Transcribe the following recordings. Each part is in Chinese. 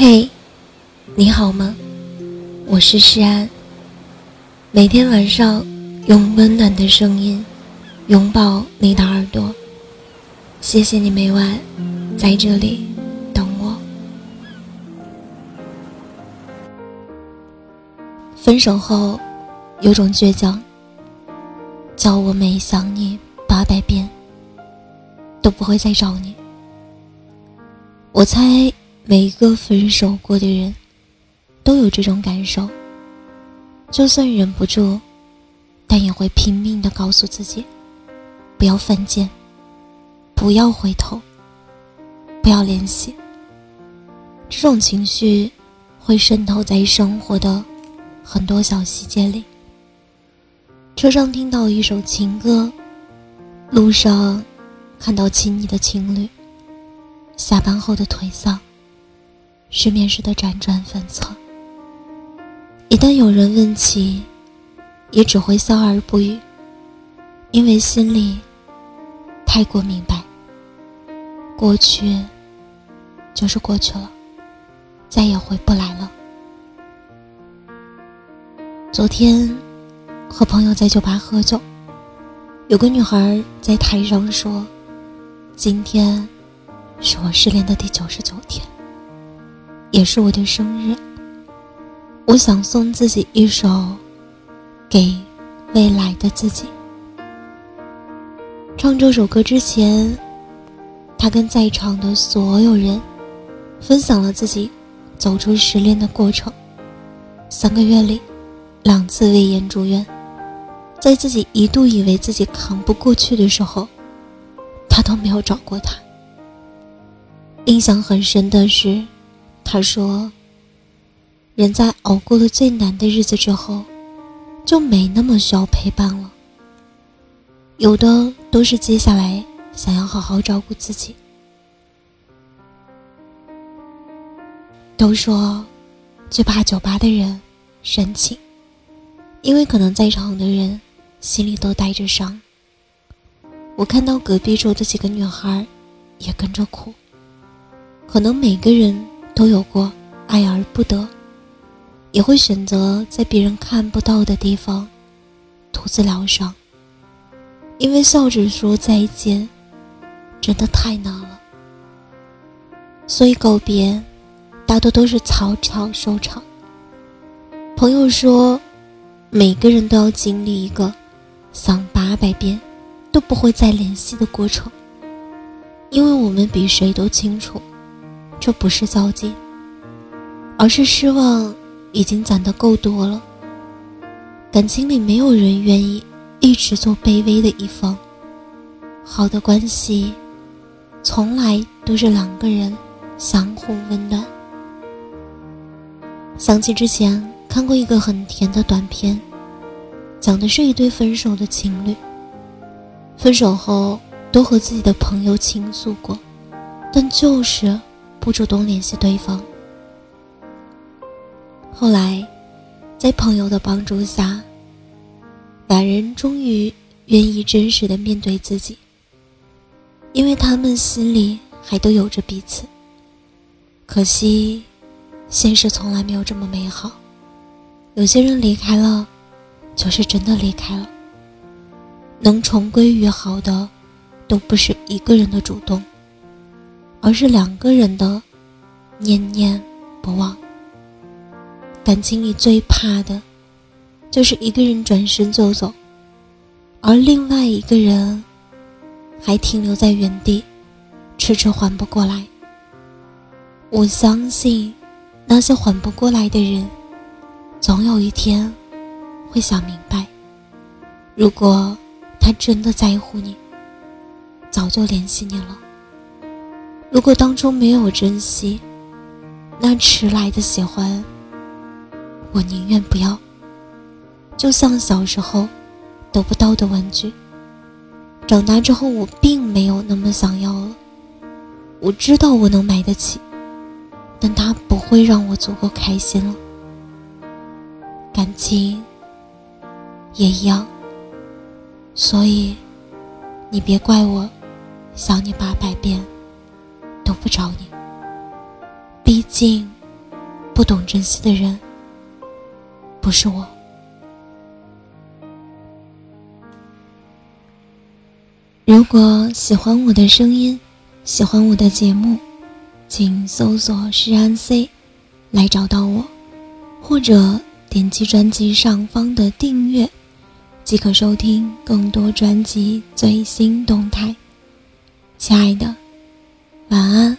嘿，你好吗？我是诗安。每天晚上用温暖的声音拥抱你的耳朵。谢谢你每晚在这里等我。分手后有种倔强，叫我每想你八百遍都不会再找你。我猜。每一个分手过的人，都有这种感受。就算忍不住，但也会拼命的告诉自己，不要犯贱，不要回头，不要联系。这种情绪会渗透在生活的很多小细节里。车上听到一首情歌，路上看到亲昵的情侣，下班后的颓丧。失眠时的辗转反侧，一旦有人问起，也只会笑而不语，因为心里太过明白，过去就是过去了，再也回不来了。昨天和朋友在酒吧喝酒，有个女孩在台上说：“今天是我失恋的第九十九天。”也是我的生日，我想送自己一首给未来的自己。唱这首歌之前，他跟在场的所有人分享了自己走出失恋的过程。三个月里，两次胃炎住院，在自己一度以为自己扛不过去的时候，他都没有找过他。印象很深的是。他说：“人在熬过了最难的日子之后，就没那么需要陪伴了。有的都是接下来想要好好照顾自己。都说最怕酒吧的人煽情，因为可能在场的人心里都带着伤。我看到隔壁桌的几个女孩也跟着哭，可能每个人。”都有过爱而不得，也会选择在别人看不到的地方独自疗伤。因为笑着说再见，真的太难了，所以告别大多都是草草收场。朋友说，每个人都要经历一个想八百遍都不会再联系的过程，因为我们比谁都清楚。这不是交集，而是失望已经攒得够多了。感情里没有人愿意一直做卑微的一方，好的关系从来都是两个人相互温暖。想起之前看过一个很甜的短片，讲的是一对分手的情侣，分手后都和自己的朋友倾诉过，但就是。不主动联系对方，后来，在朋友的帮助下，两人终于愿意真实的面对自己，因为他们心里还都有着彼此。可惜，现实从来没有这么美好，有些人离开了，就是真的离开了。能重归于好的，都不是一个人的主动。而是两个人的念念不忘。感情里最怕的，就是一个人转身就走，而另外一个人还停留在原地，迟迟缓不过来。我相信，那些缓不过来的人，总有一天会想明白：如果他真的在乎你，早就联系你了。如果当初没有珍惜，那迟来的喜欢，我宁愿不要。就像小时候得不到的玩具，长大之后我并没有那么想要了。我知道我能买得起，但它不会让我足够开心了。感情也一样，所以你别怪我想你八百遍。都不找你，毕竟不懂珍惜的人，不是我。如果喜欢我的声音，喜欢我的节目，请搜索“诗安 C” 来找到我，或者点击专辑上方的订阅，即可收听更多专辑最新动态。亲爱的，晚安，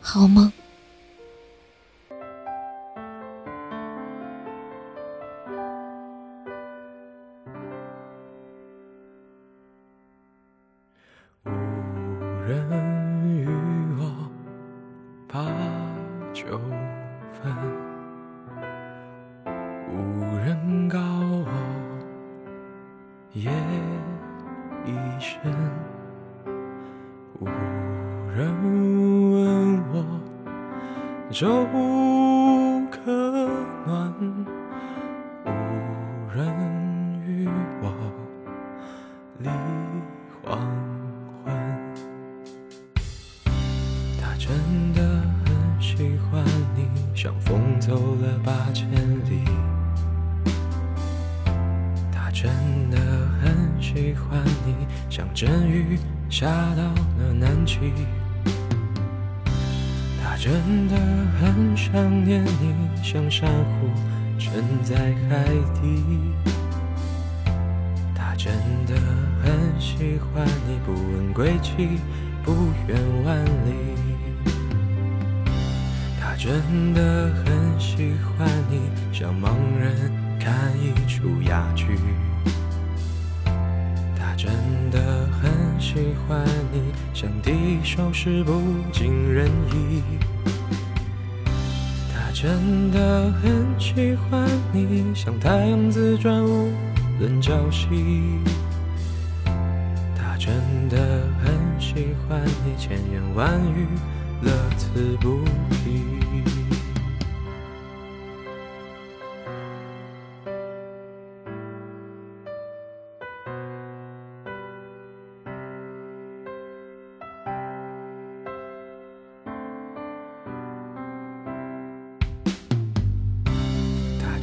好梦。无人与我把酒分，无人告我夜粥可暖，无人与我立黄昏。他真的很喜欢你。像风走了八千里，他真的很喜欢你，像阵雨下到了南极。他真的很想念你，像珊瑚沉在海底。他真的很喜欢你，不问归期，不远万里。他真的很喜欢你，像盲人看一出哑剧。他真的很喜欢你，像第一首诗不尽人意。他真的很喜欢你，像太阳自转无人朝夕。他真的很喜欢你，千言万语。乐此不疲。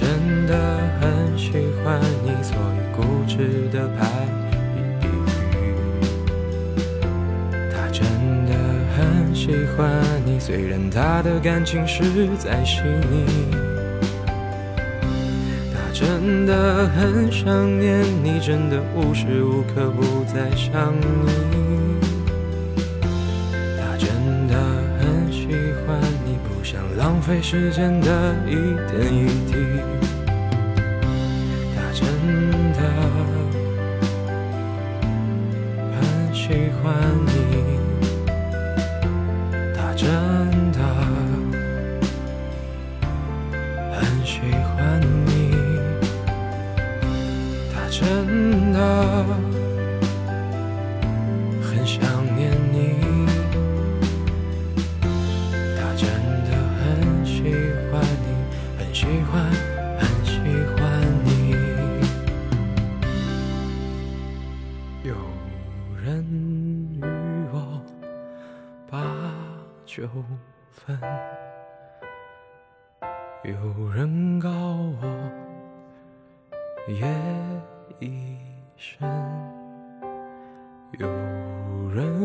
真的很喜欢你，所以固执的拍。喜欢你，虽然他的感情实在细腻。他真的很想念你，真的无时无刻不在想你。费时间的一点一滴。他真的很喜欢你。他真的很喜欢你，他真的很想有人告我夜已深，有人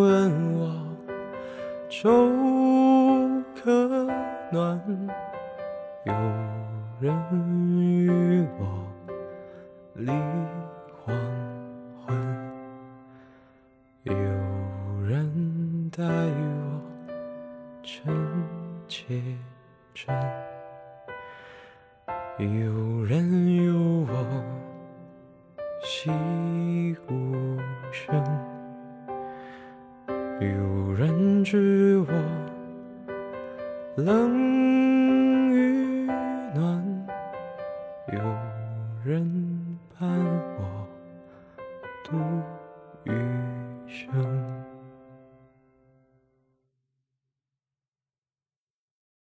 问我粥可暖，有人与我离有人知我冷